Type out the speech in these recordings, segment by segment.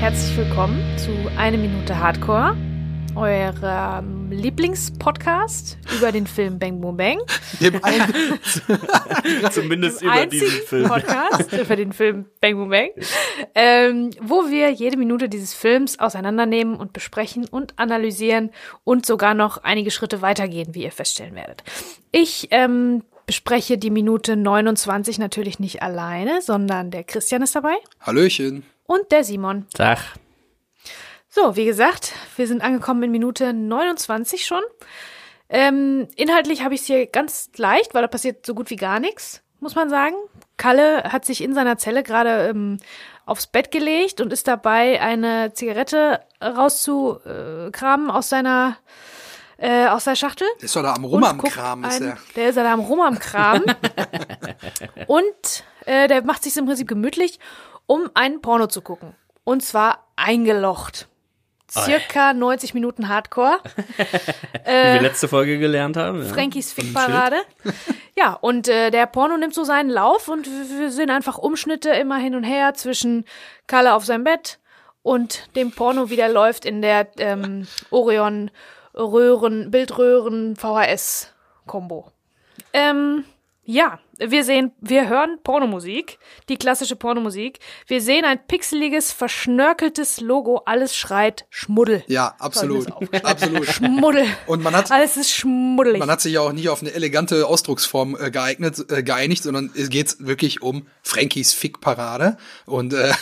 herzlich willkommen zu Eine Minute Hardcore, eurem Lieblingspodcast über den Film Bang Boom Bang. Dem einen, Zumindest Dem über diesen Film. Podcast über den Film Bang Boom Bang, ähm, wo wir jede Minute dieses Films auseinandernehmen und besprechen und analysieren und sogar noch einige Schritte weitergehen, wie ihr feststellen werdet. Ich ähm, bespreche die Minute 29 natürlich nicht alleine, sondern der Christian ist dabei Hallöchen. Und der Simon. Tag. So, wie gesagt, wir sind angekommen in Minute 29 schon. Ähm, inhaltlich habe ich es hier ganz leicht, weil da passiert so gut wie gar nichts, muss man sagen. Kalle hat sich in seiner Zelle gerade ähm, aufs Bett gelegt und ist dabei, eine Zigarette rauszukramen aus seiner äh, aus der Schachtel. Der ist doch da am Rum Und am Kram, ist der. Der ist da am Rum am Kram. und äh, der macht sich im Prinzip gemütlich, um ein Porno zu gucken. Und zwar eingelocht. Circa 90 Minuten Hardcore. Wie wir letzte Folge gelernt haben. Ja. Frankies Fickparade. Ja, und äh, der Porno nimmt so seinen Lauf und wir sehen einfach Umschnitte immer hin und her zwischen Kalle auf seinem Bett und dem Porno, wie der läuft in der ähm, Orion Röhren, Bildröhren VHS Kombo. Ähm, ja, wir sehen, wir hören Pornomusik, die klassische Pornomusik. Wir sehen ein pixeliges, verschnörkeltes Logo, alles schreit Schmuddel. Ja, absolut. Absolut. Schmuddel. Und man hat, Alles ist schmuddelig. man hat sich ja auch nicht auf eine elegante Ausdrucksform äh, geeignet, äh, geeinigt, sondern es geht wirklich um Frankies Fickparade. Und äh,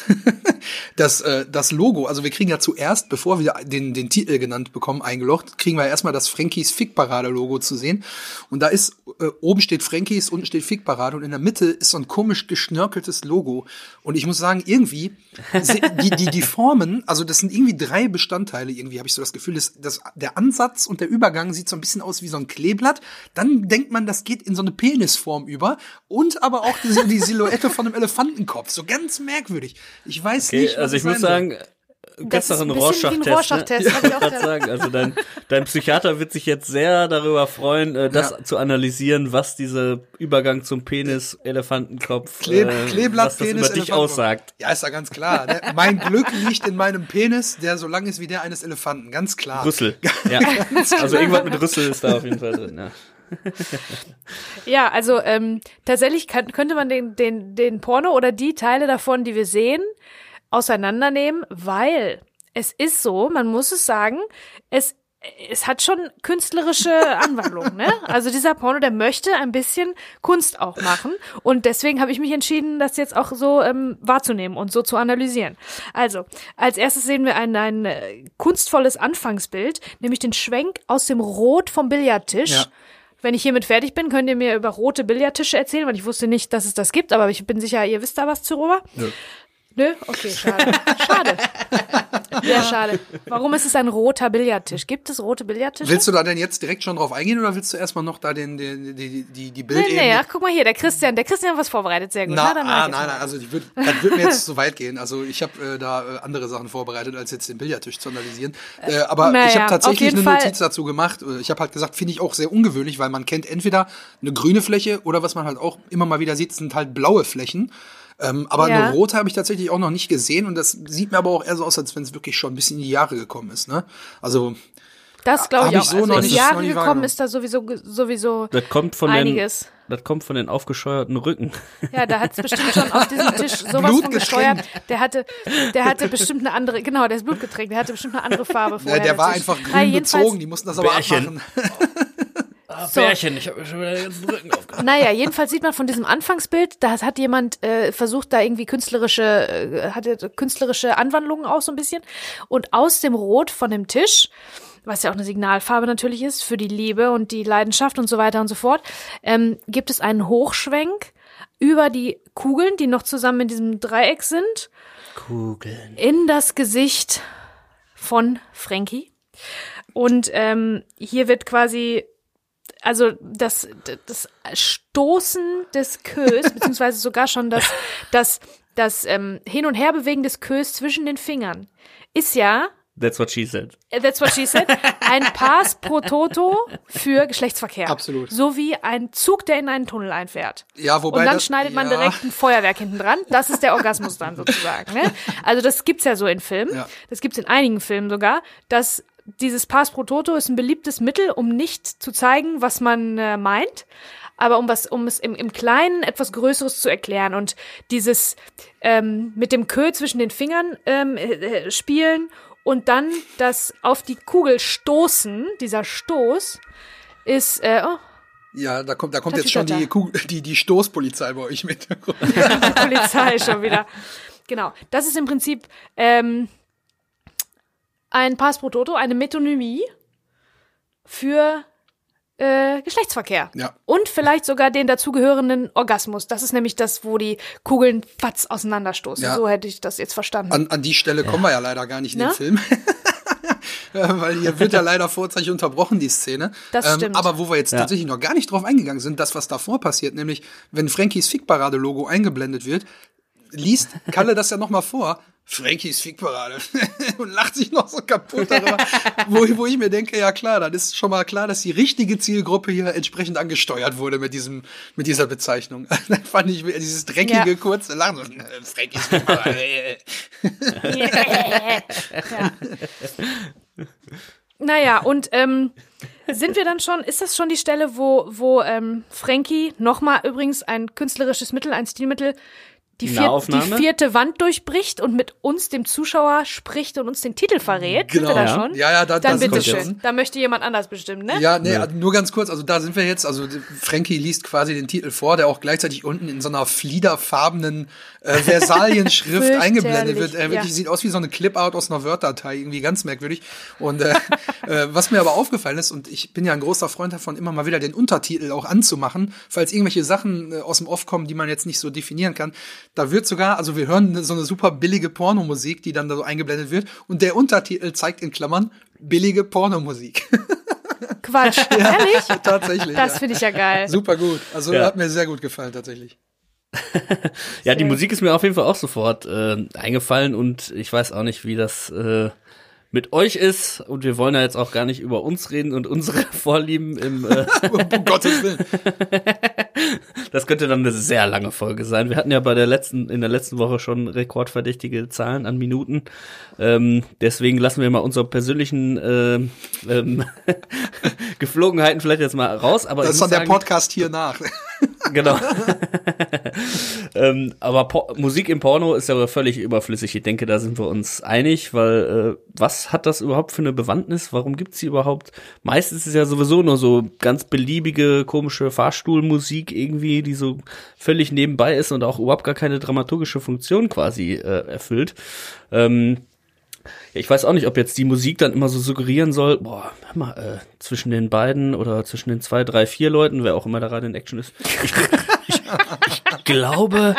das, äh, das Logo, also wir kriegen ja zuerst, bevor wir den, den Titel genannt bekommen, eingelocht, kriegen wir ja erstmal das Frankies Fickparade-Logo zu sehen. Und da ist, äh, oben steht Frankies, unten steht Fickparade und in der Mitte ist so ein komisch geschnörkeltes Logo. Und ich muss sagen, irgendwie, die, die, die Formen, also das sind irgendwie drei Bestandteile, irgendwie habe ich so das Gefühl, dass, dass der Ansatz und der Übergang sieht so ein bisschen aus wie so ein Kleeblatt. Dann denkt man, das geht in so eine Penisform über und aber auch die, die Silhouette von einem Elefantenkopf. So ganz merkwürdig. Ich weiß Okay, nicht, was also ich muss sagen, Das ein Rorschach-Test. Rorschach-Test, hab ich auch sagen. Also dein, dein Psychiater wird sich jetzt sehr darüber freuen, äh, das Ja. zu analysieren, was dieser Übergang zum Penis, Elefantenkopf, Kleb, äh, Kleeblatt, was das Penis, über dich aussagt. Ja, ist ja ganz klar. Ne? Mein Glück liegt in meinem Penis, der so lang ist wie der eines Elefanten. Ganz klar. Rüssel. Ja. Also irgendwas mit Rüssel ist da auf jeden Fall drin. Ja. Ja, also ähm, tatsächlich kann, könnte man den, den, den Porno oder die Teile davon, die wir sehen, auseinandernehmen, weil es ist so, man muss es sagen, es es hat schon künstlerische Anwandlungen, ne? Also dieser Porno, der möchte ein bisschen Kunst auch machen und deswegen habe ich mich entschieden, das jetzt auch so ähm, wahrzunehmen und so zu analysieren. Also als erstes sehen wir ein, ein äh, kunstvolles Anfangsbild, nämlich den Schwenk aus dem Rot vom Billardtisch. Ja. Wenn ich hiermit fertig bin, könnt ihr mir über rote Billardtische erzählen, weil ich wusste nicht, dass es das gibt, aber ich bin sicher, ihr wisst da was darüber. Nö. Nö? Okay, schade. Schade. Sehr schade. Warum ist es ein roter Billardtisch? Gibt es rote Billardtische? Willst du da denn jetzt direkt schon drauf eingehen oder willst du erstmal noch da den, den, die, die, die nee, Bildebene? nee, ach, guck mal hier, der Christian, der Christian hat was vorbereitet, sehr gut. Na, mach ah, nein, mal. nein, also ich würd, das wird mir jetzt zu weit gehen. Also ich habe äh, da äh, andere Sachen vorbereitet, als jetzt den Billardtisch zu analysieren. Äh, aber naja, ich habe tatsächlich eine Fall- Notiz dazu gemacht. Äh, Ich habe halt gesagt, finde ich auch sehr ungewöhnlich, weil man kennt entweder eine grüne Fläche oder was man halt auch immer mal wieder sieht, sind halt blaue Flächen. Ähm, aber Ja. eine rote habe ich tatsächlich auch noch nicht gesehen und das sieht mir aber auch eher so aus, als wenn es wirklich schon ein bisschen in die Jahre gekommen ist. Ne? Also Das glaube ich hab auch. ich so also noch in die Jahre nicht gekommen ist da sowieso, sowieso Das kommt von einiges. den, das kommt von den aufgescheuerten Rücken. Ja, da hat es bestimmt schon auf diesem Tisch sowas Blut von gesteuert. Der hatte, der hatte bestimmt eine andere, genau, der ist Blut getränkt, der hatte bestimmt eine andere Farbe vorher. äh, der war einfach Ja, grün bezogen, die mussten das aber Bärchen. abmachen. So. Bärchen, ich habe mir schon wieder den ganzen Rücken aufgemacht. Naja, jedenfalls sieht man von diesem Anfangsbild, da hat jemand äh, versucht, da irgendwie künstlerische, äh, hatte künstlerische Anwandlungen auch so ein bisschen. Und aus dem Rot von dem Tisch, was ja auch eine Signalfarbe natürlich ist für die Liebe und die Leidenschaft und so weiter und so fort, ähm, gibt es einen Hochschwenk über die Kugeln, die noch zusammen in diesem Dreieck sind, Kugeln. in das Gesicht von Frankie. Und ähm, hier wird quasi, also das, das Stoßen des Kös, beziehungsweise sogar schon das, das, das ähm, Hin- und Herbewegen des Kös zwischen den Fingern, ist ja That's what she said. Äh, That's what she said. Ein Pass pro Toto für Geschlechtsverkehr. Absolut. So wie ein Zug, der in einen Tunnel einfährt. Ja, wobei Und dann das- schneidet man ja. direkt ein Feuerwerk hinten dran. Das ist der Orgasmus dann sozusagen. Ne? Also das gibt's ja so in Filmen. Ja. Das gibt's in einigen Filmen sogar, dass dieses Pass pro Toto ist ein beliebtes Mittel, um nicht zu zeigen, was man äh, meint, aber um was, um es im, im Kleinen etwas Größeres zu erklären und dieses ähm, mit dem Kö zwischen den Fingern ähm, äh, äh, spielen und dann das auf die Kugel stoßen, dieser Stoß ist äh, oh, Ja, da kommt, da kommt jetzt schon die, Kugel- die, die Stoßpolizei bei euch mit. die Polizei schon wieder. Genau. Das ist im Prinzip ähm, ein Pass pro Toto, eine Metonymie für äh, Geschlechtsverkehr. Ja. Und vielleicht sogar den dazugehörenden Orgasmus. Das ist nämlich das, wo die Kugeln fatz auseinanderstoßen. Ja. So hätte ich das jetzt verstanden. An, an die Stelle kommen wir ja leider gar nicht in Na? den Film. Ja, Weil hier wird ja leider vorzeitig unterbrochen, die Szene. Ähm, Das stimmt. Aber wo wir jetzt tatsächlich noch gar nicht drauf eingegangen sind, das, was davor passiert, nämlich, wenn Frankies Fickparade-Logo eingeblendet wird, liest Kalle das ja noch mal vor. Frankies Fickparade. und lacht sich noch so kaputt darüber. wo, wo ich mir denke, ja klar, dann ist schon mal klar, dass die richtige Zielgruppe hier entsprechend angesteuert wurde mit diesem, mit dieser Bezeichnung. dann fand ich dieses dreckige, Ja. kurze Lachen. so, Frankies Fickparade. ja. Naja, und ähm, sind wir dann schon, ist das schon die Stelle, wo, wo ähm, Frankie nochmal übrigens ein künstlerisches Mittel, ein Stilmittel, die, vier, die vierte Wand durchbricht und mit uns, dem Zuschauer, spricht und uns den Titel verrät? Sind Genau. wir da Ja. schon? Ja, ja, da- Dann bitteschön. Da möchte jemand anders bestimmen, ne? Ja, nee, also nur ganz kurz, also da sind wir jetzt, also Frankie liest quasi den Titel vor, der auch gleichzeitig unten in so einer fliederfarbenen äh, Versalienschrift eingeblendet wird. Er wirklich ja. sieht aus wie so eine Clip-Out aus einer Word-Datei, irgendwie ganz merkwürdig. Und äh, äh, was mir aber aufgefallen ist, und ich bin ja ein großer Freund davon, immer mal wieder den Untertitel auch anzumachen, falls irgendwelche Sachen äh, aus dem Off kommen, die man jetzt nicht so definieren kann. Da wird sogar, also wir hören so eine super billige Pornomusik, die dann da so eingeblendet wird, und der Untertitel zeigt in Klammern billige Pornomusik. Quatsch. Ehrlich? Tatsächlich. Das ja. finde ich ja geil. Super gut. Also Ja. hat mir sehr gut gefallen tatsächlich. Ja, die. Musik ist mir auf jeden Fall auch sofort äh, eingefallen und ich weiß auch nicht, wie das äh, mit euch ist. Und wir wollen ja jetzt auch gar nicht über uns reden und unsere Vorlieben im äh, Um Gottes Willen. Das könnte dann eine sehr lange Folge sein. Wir hatten ja bei der letzten, in der letzten Woche schon rekordverdächtige Zahlen an Minuten. Ähm, deswegen lassen wir mal unsere persönlichen ähm, ähm, Geflogenheiten vielleicht jetzt mal raus. Aber Das ist dann der Podcast hier nach. Genau. ähm, aber Po- Musik im Porno ist ja völlig überflüssig. Ich denke, da sind wir uns einig, weil äh, was hat das überhaupt für eine Bewandtnis? Warum gibt's sie überhaupt? Meistens ist es ja sowieso nur so ganz beliebige, komische Fahrstuhlmusik irgendwie, die so völlig nebenbei ist und auch überhaupt gar keine dramaturgische Funktion quasi äh, erfüllt. Ähm, ja, ich weiß auch nicht, ob jetzt die Musik dann immer so suggerieren soll, boah, hör mal, äh, zwischen den beiden oder zwischen den zwei, drei, vier Leuten, wer auch immer da gerade in Action ist. Ich, ich, ich glaube,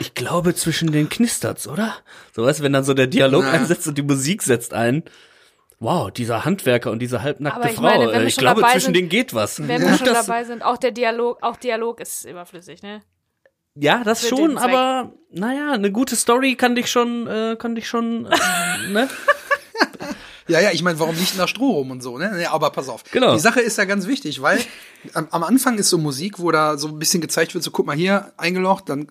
ich glaube, zwischen den knistert's, oder? So weißt wenn dann so der Dialog Na. einsetzt und die Musik setzt ein. Wow, dieser Handwerker und diese halbnackte Aber ich Frau. meine, wenn äh, wir ich schon glaube, dabei zwischen sind- denen geht was. Wenn wir schon dass- dabei sind, auch der Dialog, auch Dialog ist überflüssig, ne? Ja, das Für schon, aber naja, eine gute Story kann dich schon, äh, kann dich schon, äh, ne? Ja, ja, ich meine, warum nicht nach Stroh rum und so, ne? Aber pass auf. Genau. Die Sache ist ja ganz wichtig, weil am, am Anfang ist so Musik, wo da so ein bisschen gezeigt wird, so guck mal hier, eingelocht, dann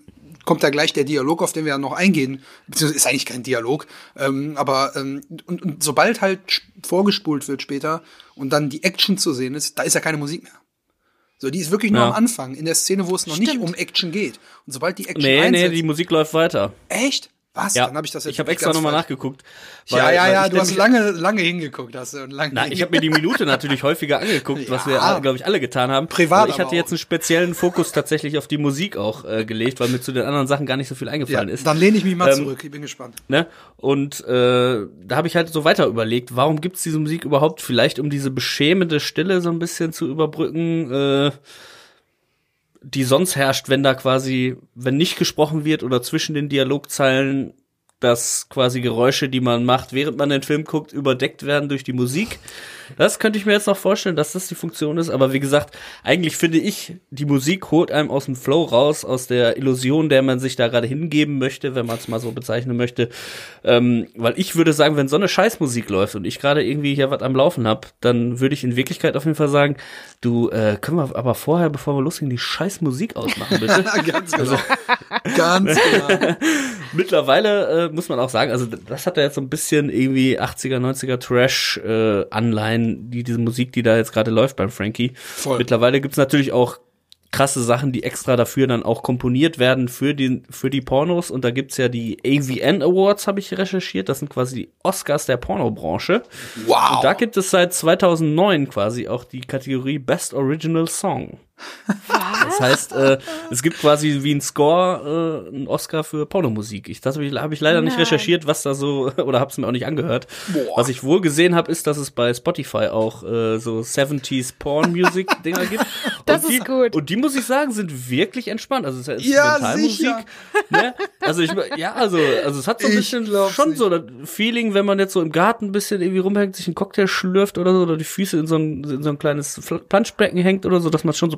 kommt da gleich der Dialog, auf den wir ja noch eingehen. Beziehungsweise ist eigentlich kein Dialog. Ähm, aber ähm, und, und sobald halt vorgespult wird später und dann die Action zu sehen ist, da ist ja keine Musik mehr. So, die ist wirklich nur Ja. am Anfang, in der Szene, wo es noch nicht Stimmt. um Action geht. Und sobald die Action Nee, einsetzt, nee, die Musik läuft weiter. echt? Was? Ja, Dann habe ich das jetzt ich habe extra nochmal nachgeguckt. Ja, weil- ja, ja, ich du hast lange, lange hingeguckt, hast du und lange. Na, ich habe mir die Minute natürlich häufiger angeguckt, was wir, Ja. glaube ich, alle getan haben. Privat Aber ich hatte jetzt einen speziellen Fokus tatsächlich auf die Musik auch äh, gelegt, weil mir zu den anderen Sachen gar nicht so viel ja, eingefallen ist. dann lehne ich mich mal Ähm, zurück. Ich bin gespannt. Ne? Und äh, da habe ich halt so weiter überlegt, warum gibt's diese Musik überhaupt? Vielleicht um diese beschämende Stille so ein bisschen zu überbrücken, äh, die sonst herrscht, wenn da quasi, wenn nicht gesprochen wird oder zwischen den Dialogzeilen, dass quasi Geräusche, die man macht, während man den Film guckt, überdeckt werden durch die Musik. Das könnte ich mir jetzt noch vorstellen, dass das die Funktion ist. Aber wie gesagt, eigentlich finde ich, die Musik holt einem aus dem Flow raus, aus der Illusion, der man sich da gerade hingeben möchte, wenn man es mal so bezeichnen möchte. Ähm, weil ich würde sagen, wenn so eine Scheißmusik läuft und ich gerade irgendwie hier was am Laufen hab, dann würde ich in Wirklichkeit auf jeden Fall sagen, du, äh, können wir aber vorher, bevor wir losgehen, die Scheißmusik ausmachen, bitte? Ganz genau. Ganz genau. Mittlerweile äh, muss man auch sagen, also das hat ja jetzt so ein bisschen irgendwie 80er, 90er Trash äh, Anleihen, die diese Musik, die da jetzt gerade läuft beim Frankie. Voll. Mittlerweile gibt's natürlich auch krasse Sachen, die extra dafür dann auch komponiert werden für die, für die Pornos. Und da gibt's ja die AVN Awards, habe ich recherchiert. Das sind quasi die Oscars der Pornobranche. Wow. Und da gibt es seit 2009 quasi auch die Kategorie Best Original Song. Das heißt, äh, es gibt quasi wie ein Score äh, einen Oscar für Pornomusik. Ich, das habe ich, hab ich leider nicht Nein. recherchiert, was da so, oder hab's mir auch nicht angehört. Boah. Was ich wohl gesehen habe, ist, dass es bei Spotify auch äh, so 70s Porn-Music-Dinger gibt. Das und die, ist gut. Und die, muss ich sagen, sind wirklich entspannt. Also es ist Ja, Instrumentalmusik. Ne? Also ich, ja, also, also es hat so ein bisschen schon nicht. so das Feeling, wenn man jetzt so im Garten ein bisschen irgendwie rumhängt, sich einen Cocktail schlürft oder so, oder die Füße in so ein, in so ein kleines Planschbecken hängt oder so, dass man schon so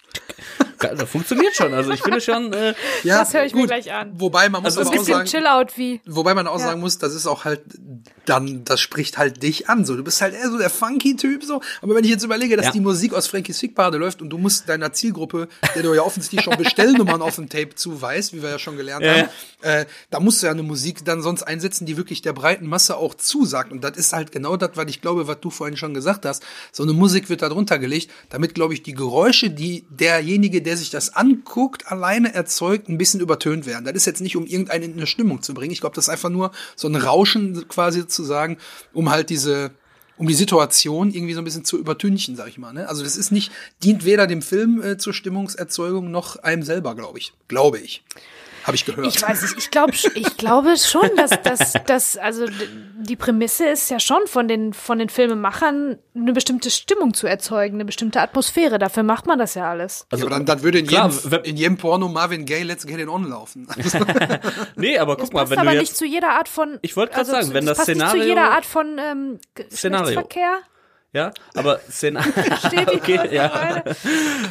Das funktioniert schon. Also ich finde schon, äh, Ja, Das höre ich mir gut. gleich an. Wobei man muss Also aber auch Bisschen sagen, Chill-Out wie. Wobei man auch Ja. sagen muss, das ist auch halt dann, das spricht halt dich an. So, du bist halt eher so der Funky-Typ so. Aber wenn ich jetzt überlege, dass Ja. die Musik aus Frankies Fickparade läuft und du musst deiner Zielgruppe, der du ja offensichtlich schon Bestellnummern auf dem Tape zuweist, wie wir ja schon gelernt Ja, haben, äh, da musst du ja eine Musik dann sonst einsetzen, die wirklich der breiten Masse auch zusagt. Und das ist halt genau das, was ich glaube, was du vorhin schon gesagt hast. So eine Musik wird da drunter gelegt, damit, glaube ich, die Geräusche, die derjenige, der sich das anguckt, alleine erzeugt, ein bisschen übertönt werden. Das ist jetzt nicht, um irgendeinen in eine Stimmung zu bringen. Ich glaube, das ist einfach nur so ein Rauschen quasi zu sagen, um halt diese um die Situation irgendwie so ein bisschen zu übertünchen, sag ich mal. Ne? Also das ist nicht, dient weder dem Film äh, zur Stimmungserzeugung noch einem selber, glaube ich. Glaube ich. Habe ich gehört. Ich weiß nicht, ich glaube ich glaube schon, dass dass dass also die Prämisse ist ja schon von den von den Filmemachern eine bestimmte Stimmung zu erzeugen, eine bestimmte Atmosphäre. Dafür macht man das ja alles. also, ja, aber dann, dann würde in, Klar, jedem, in jedem Porno Marvin Gaye Let's Get It On laufen. nee, aber guck Das mal, wenn aber du nicht jetzt, zu jeder Art von Ich wollte grad also sagen, zu- wenn das passt nicht Szenario- zu jeder Art von ähm, Szenario. Geschlechtsverkehr. Ja, aber Szena Steht die okay, ja.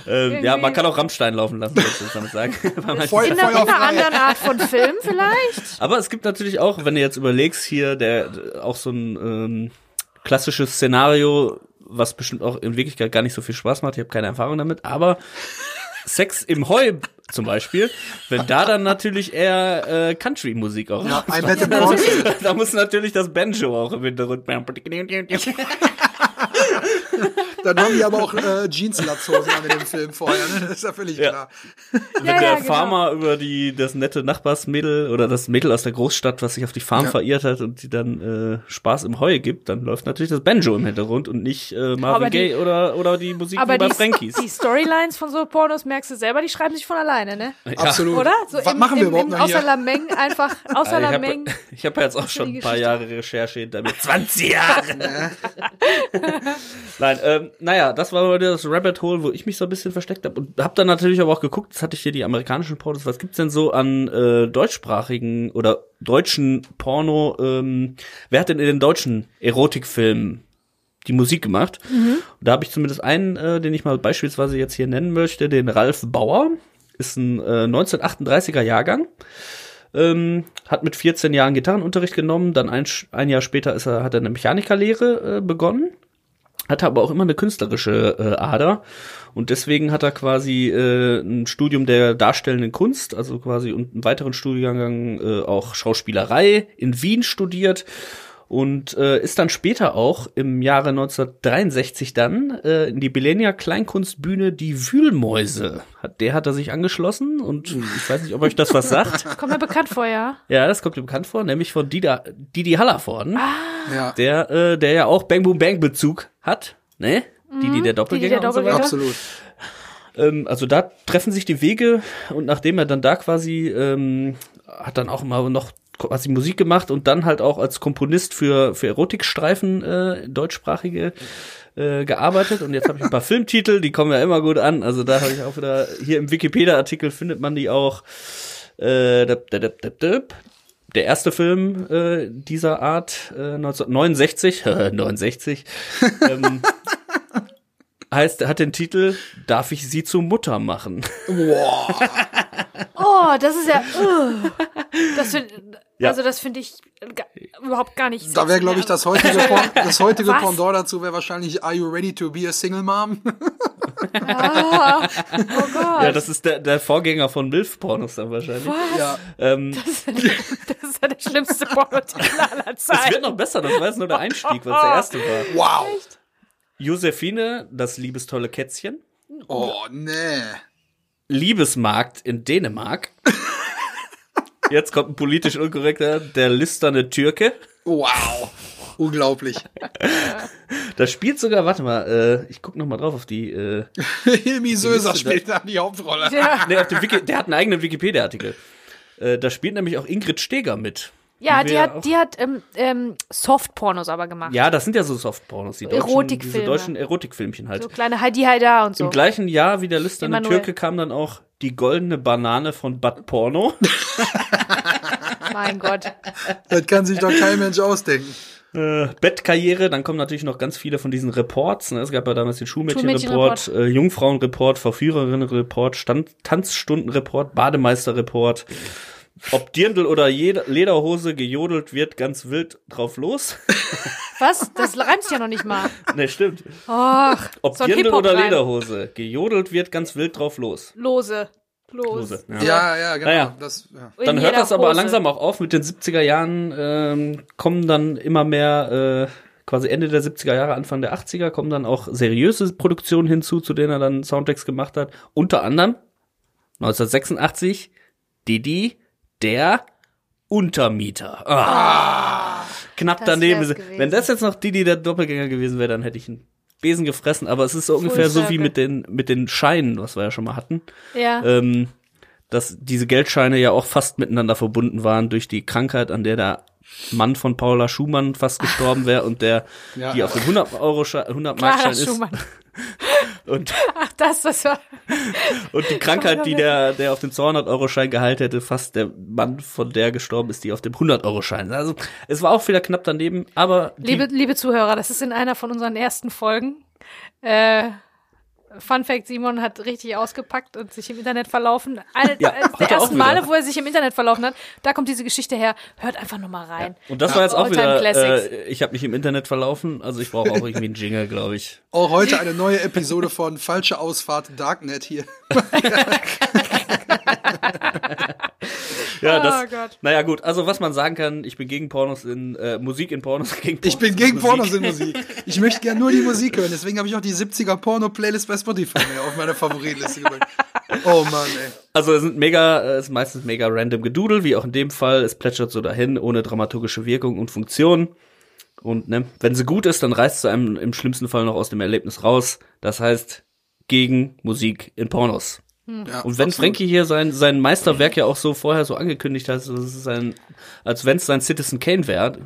Ähm, ja, man kann auch Rammstein laufen lassen, würde ich damit sagen. Voll- In einer, in einer anderen Art von Film vielleicht. Aber es gibt natürlich auch, wenn du jetzt überlegst, hier der auch so ein ähm, klassisches Szenario, was bestimmt auch in Wirklichkeit gar nicht so viel Spaß macht. Ich habe keine Erfahrung damit, aber Sex im Heu zum Beispiel, wenn da dann natürlich eher äh, Country-Musik auch ja, I Bronson. da muss natürlich das Banjo auch im Hintergrund. Dann haben die aber auch äh, Jeans-Latzhosen an in dem Film vorher. Ne? Das ist ja völlig Ja. klar. Wenn Ja, der ja, genau. Farmer über die das nette Nachbarsmädel oder das Mädel aus der Großstadt, was sich auf die Farm Ja. verirrt hat und die dann äh, Spaß im Heu gibt, dann läuft natürlich das Banjo im Hintergrund und nicht äh, Marvin Gaye oder oder die Musik Aber wie bei die, Frankies. die Storylines von so Pornos merkst du selber, die schreiben sich von alleine, ne? Ja. Absolut. Oder? So Was machen wir überhaupt noch Außer? Lameng einfach, außer Ah, ich habe Lameng. ich hab ja jetzt auch schon ein paar? Jahre Recherche hinter mir. 20 Jahre! Nein, ähm, naja, das war wieder das Rabbit Hole, wo ich mich so ein bisschen versteckt habe. Und hab dann natürlich aber auch geguckt, das hatte ich hier die amerikanischen Pornos, was gibt's denn so an äh, deutschsprachigen oder deutschen Porno, ähm, wer hat denn in den deutschen Erotikfilmen die Musik gemacht? Und da habe ich zumindest einen, äh, den ich mal beispielsweise jetzt hier nennen möchte, den Ralf Bauer. Ist ein äh, 1938er Jahrgang ähm, hat mit 14 Jahren Gitarrenunterricht genommen, dann ein, ein Jahr später ist er, hat er eine Mechanikerlehre äh, begonnen, hatte aber auch immer eine künstlerische äh, Ader. Und deswegen hat er quasi äh, ein Studium der darstellenden Kunst, also quasi und einen weiteren Studiengang äh, auch Schauspielerei in Wien studiert und äh, ist dann später auch im Jahre 1963 dann äh, in die Belenia Kleinkunstbühne die Wühlmäuse. Hat, der hat er sich angeschlossen und ich weiß nicht, ob euch das was sagt. Kommt mir bekannt vor, ja. Ja, das kommt mir bekannt vor, nämlich von Dida, Didi Hallervorden, Ja, der, äh, der ja auch Bang Boom Bang Bezug hat, ne? Didi der Doppelgänger der und so weiter. Doppelgänger. absolut. Ähm, also da treffen sich die Wege und nachdem er dann da quasi ähm, hat dann auch mal noch quasi Musik gemacht und dann halt auch als Komponist für für Erotikstreifen äh, deutschsprachige äh, gearbeitet und jetzt habe ich ein paar Filmtitel, die kommen ja immer gut an. Also da habe ich auch wieder hier im Wikipedia Artikel findet man die auch. Äh, dip, dip, dip, dip, dip. der erste Film äh, dieser Art, äh, 1969, 69, ähm, heißt, hat den Titel Darf ich sie zur Mutter machen? Boah. Oh, das ist ja. Uh, das find, Ja. Also das finde ich überhaupt gar nicht. Da wäre, glaube ich, das heutige, Porn, das heutige Was? Pendant dazu wäre wahrscheinlich Are you ready to be a single mom? Ah, oh Gott. Ja, das ist der, der Vorgänger von MILF-Pornos dann wahrscheinlich. Was? ja. Ähm, Das ist ja der schlimmste Pornotitel aller es wird Zeiten. noch besser, das war jetzt nur der Einstieg, weil es der erste war. Wow. Josephine, das liebestolle Kätzchen. Oh, nee. Liebesmarkt in Dänemark. Jetzt kommt ein politisch unkorrekter, der listerne Türke. Wow. Unglaublich. Da spielt sogar, warte mal, äh, ich guck noch mal drauf auf die, äh, Hilmi Söser spielt da die Hauptrolle. Ja, nee, auf dem Wiki, der hat einen eigenen Wikipedia-Artikel. Äh, da spielt nämlich auch Ingrid Steger mit. Ja Die hat, die hat ähm, ähm, Soft-Pornos aber gemacht. Ja, das sind ja so Softpornos, die deutschen, Erotikfilme. diese deutschen Erotikfilmchen halt. So kleine Heidi Haida und so. Im gleichen Jahr wie der Emanuel. Türke kam dann auch die goldene Banane von Bad Porno. Mein Gott. Das kann sich doch kein Mensch ausdenken. äh, Bettkarriere, dann kommen natürlich noch ganz viele von diesen Reports. Ne? Es gab ja damals den Schulmädchenreport, äh, Jungfrauenreport, Verführerinnenreport, Stand Tanzstundenreport, Bademeisterreport. Ob Dirndl oder Lederhose gejodelt wird ganz wild drauf los. Was? Das reimt sich ja noch nicht mal. ne, stimmt. Ach, Ob so ein Dirndl oder. Lederhose gejodelt wird ganz wild drauf los. Lose. Los. Lose. Ja. Ja, ja, genau. Naja. Das, ja. Dann hört das aber Hose. langsam auch auf. Mit den 70er Jahren ähm, kommen dann immer mehr, äh, quasi Ende der 70er Jahre, Anfang der 80er, kommen dann auch seriöse Produktionen hinzu, zu denen er dann Soundtracks gemacht hat. Unter anderem 1986 Didi, der Untermieter. Ah. Knapp das daneben. Wenn das jetzt noch Didi der Doppelgänger gewesen wäre, dann hätte ich einen Besen gefressen. Aber es ist so ungefähr so wie circle. mit den, mit den Scheinen, was wir ja schon mal hatten Ja. ähm, dass diese Geldscheine ja auch fast miteinander verbunden waren durch die Krankheit, an der der Mann von Paula Schumann fast gestorben wäre und der, Ja. die auf dem 100 Euro, 100 Clara Markschein ist Schumann. und, Ach, das, das war. und die Krankheit, die der, der auf dem 200 Euro Schein geheilt hätte, fast der Mann von der gestorben ist, die auf dem 100 Euro Schein. Also, es war auch wieder knapp daneben, aber Liebe, liebe Zuhörer, das ist in einer von unseren ersten Folgen. Äh, Fun Fact, Simon hat richtig ausgepackt und sich im Internet verlaufen. All, Ja, der auch ersten. Male, wo er sich im Internet verlaufen hat, da kommt diese Geschichte her. Hört einfach nur mal rein. und das war jetzt auch Alltime wieder, Classics. äh, ich habe mich im Internet verlaufen, also ich brauche auch irgendwie einen Jingle, glaube ich. Auch heute eine neue Episode von Falsche Ausfahrt Darknet hier. Ja, Oh das, Gott. naja gut, also was man sagen kann, ich bin gegen Pornos in, äh, Musik in Pornos, gegen Ich bin gegen Pornos in Musik. Ich möchte gerne nur die Musik hören. Deswegen habe ich auch die 70er Porno-Playlist bei Spotify mir auf meine Favoritenliste gepackt. Oh Mann, ey. Also es sind mega, es ist meistens mega random Gedudel, wie auch in dem Fall. Es plätschert so dahin, ohne dramaturgische Wirkung und Funktion. Und ne, wenn sie gut ist, dann reißt sie einem im schlimmsten Fall noch aus dem Erlebnis raus. Das heißt, gegen Musik in Pornos. Ja, Und wenn absolut. Frankie hier sein, sein Meisterwerk ja auch so vorher so angekündigt hat, so, das ist ein, als wenn es sein Citizen Kane wäre,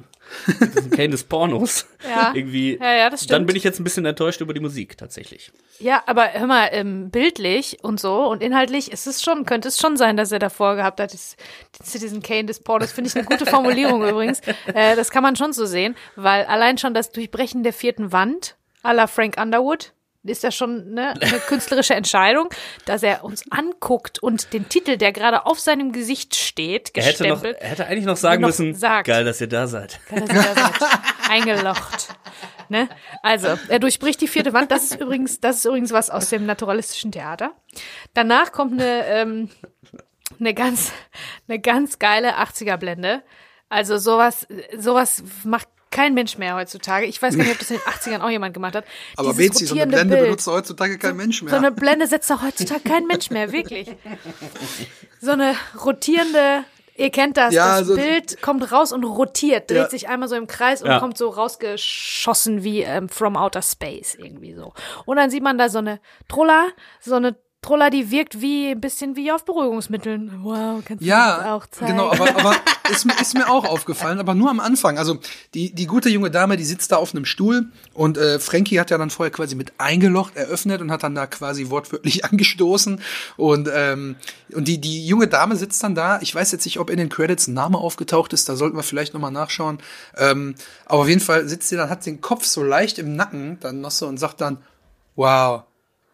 Citizen Kane des Pornos, Ja. irgendwie, Ja, ja, dann bin ich jetzt ein bisschen enttäuscht über die Musik tatsächlich. Ja, aber hör mal, ähm, bildlich und so und inhaltlich ist es schon, könnte es schon sein, dass er davor gehabt hat, das, den Citizen Kane des Pornos, finde ich eine gute Formulierung übrigens. Äh, das kann man schon so sehen, weil allein schon das Durchbrechen der vierten Wand à la Frank Underwood ist ja schon ne, eine künstlerische Entscheidung, dass er uns anguckt und den Titel, der gerade auf seinem Gesicht steht, Er hätte noch, gestempelt, er hätte eigentlich noch sagen noch müssen, sagt. geil, dass ihr da seid. dass er da seid, eingelocht. Ne? Also, er durchbricht die vierte Wand. Das ist übrigens, das ist übrigens was aus dem naturalistischen Theater. Danach kommt eine, ähm, eine ganz, eine ganz geile 80er-Blende. Also sowas, sowas macht kein Mensch mehr heutzutage. Ich weiß gar nicht, ob das in den 80ern auch jemand gemacht hat. Aber Dieses Bezi, so eine Blende Bild. benutzt heutzutage kein Mensch mehr. So eine Blende setzt doch heutzutage kein Mensch mehr, wirklich. So eine rotierende, ihr kennt das, Ja, das so- Bild kommt raus und rotiert, dreht Ja. sich einmal so im Kreis und Ja. kommt so rausgeschossen wie ähm, from outer space irgendwie so. Und dann sieht man da so eine Trolla, so eine Troller, die wirkt wie ein bisschen wie auf Beruhigungsmitteln. Wow, kannst du das Ja, auch zeigen? genau, aber, aber ist, mir- ist mir auch aufgefallen, aber nur am Anfang. Also die, die gute junge Dame, die sitzt da auf einem Stuhl und äh, Frankie hat ja dann vorher quasi mit eingelocht, eröffnet und hat dann da quasi wortwörtlich angestoßen. Und, ähm, und die, die junge Dame sitzt dann da. Ich weiß jetzt nicht, ob in den Credits ein Name aufgetaucht ist, da sollten wir vielleicht nochmal nachschauen. Ähm, aber auf jeden Fall sitzt sie dann, hat den Kopf so leicht im Nacken, dann noch so und sagt dann, wow,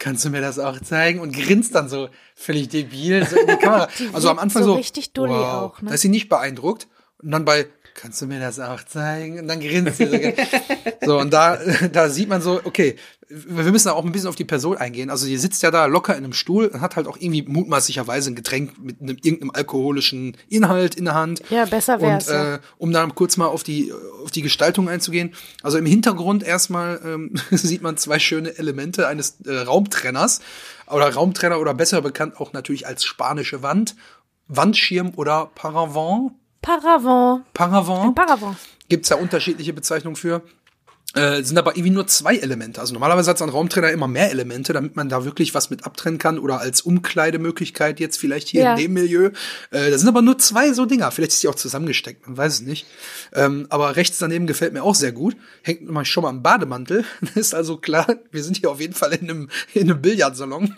kannst du mir das auch zeigen? Und grinst dann so völlig debil so in die Kamera. also am Anfang so so, richtig dulli wow, auch, ne? da ist sie nicht beeindruckt. Und dann bei, kannst du mir das auch zeigen? Und dann grinst sie so. so, und da, da sieht man so, okay, wir müssen auch ein bisschen auf die Person eingehen. Also die sitzt ja da locker in einem Stuhl und hat halt auch irgendwie mutmaßlicherweise ein Getränk mit einem, irgendeinem alkoholischen Inhalt in der Hand. Ja, besser wär's, Und äh, um dann kurz mal auf die, auf die Gestaltung einzugehen. Also im Hintergrund erstmal ähm, sieht man zwei schöne Elemente eines äh, Raumtrenners oder Raumtrenner oder besser bekannt auch natürlich als spanische Wand. Wandschirm oder Paravent. Paravent. Paravent. Paravent. Gibt's ja unterschiedliche Bezeichnungen für. Äh, sind aber irgendwie nur zwei Elemente. Also normalerweise hat so ein Raumtrenner immer mehr Elemente, damit man da wirklich was mit abtrennen kann oder als Umkleidemöglichkeit jetzt vielleicht hier Ja. in dem Milieu. Äh, da sind aber nur zwei so Dinger. Vielleicht ist die auch zusammengesteckt, man weiß es nicht. Ähm, aber rechts daneben gefällt mir auch sehr gut. Hängt mal schon mal am Bademantel. ist also klar, wir sind hier auf jeden Fall in einem, in einem Billardsalon.